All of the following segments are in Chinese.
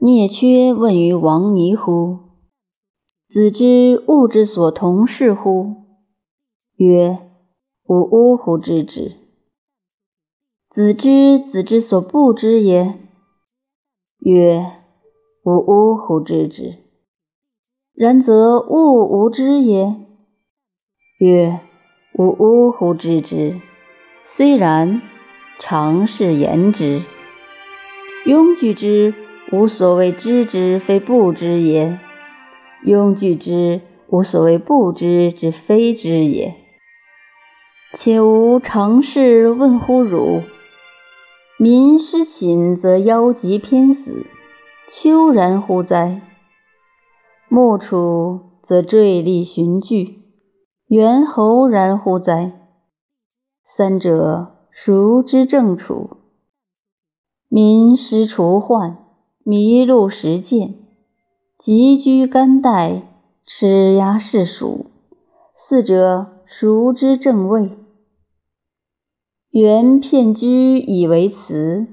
聂缺问于王尼乎？子之物之所同是乎？曰：吾呜乎知之。子之子之所不知也。曰：吾呜乎知之。然则物无知也。曰：吾呜乎知之。虽然，常是言之。庸具之。无所谓知之非不知也，庸具之无所谓不知之非知也。且吾常事问乎汝：民失寝则夭疾偏死，丘然乎哉？木处则坠立寻据，猿猴然乎哉？三者孰之正处？民失除患。麋鹿食见，急居干带，齿牙是属。四者孰之正位？原片居以为雌，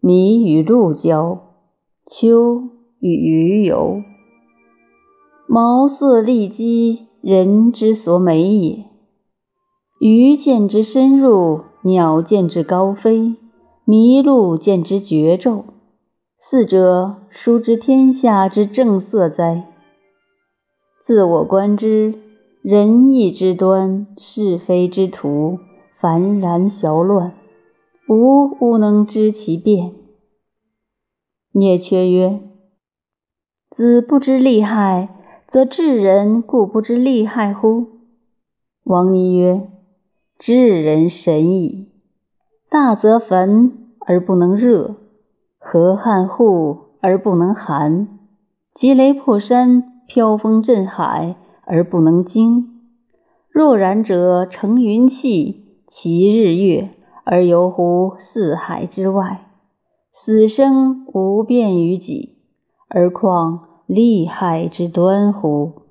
麋与鹿交，丘与鱼游。毛色利基，人之所美也。鱼见之深入，鸟见之高飞，麋鹿见之绝骤。四者，孰知天下之正色哉？自我观之，仁义之端，是非之途，凡然淆乱，吾吾能知其变。聂缺曰：“子不知利害，则智人故不知利害乎？”王尼曰：“智人神矣。大则焚而不能热。”河汉户而不能寒，积雷破山，飘风震海而不能惊。若然者，乘云气，骑日月，而游乎四海之外，死生无变于己，而况利害之端乎？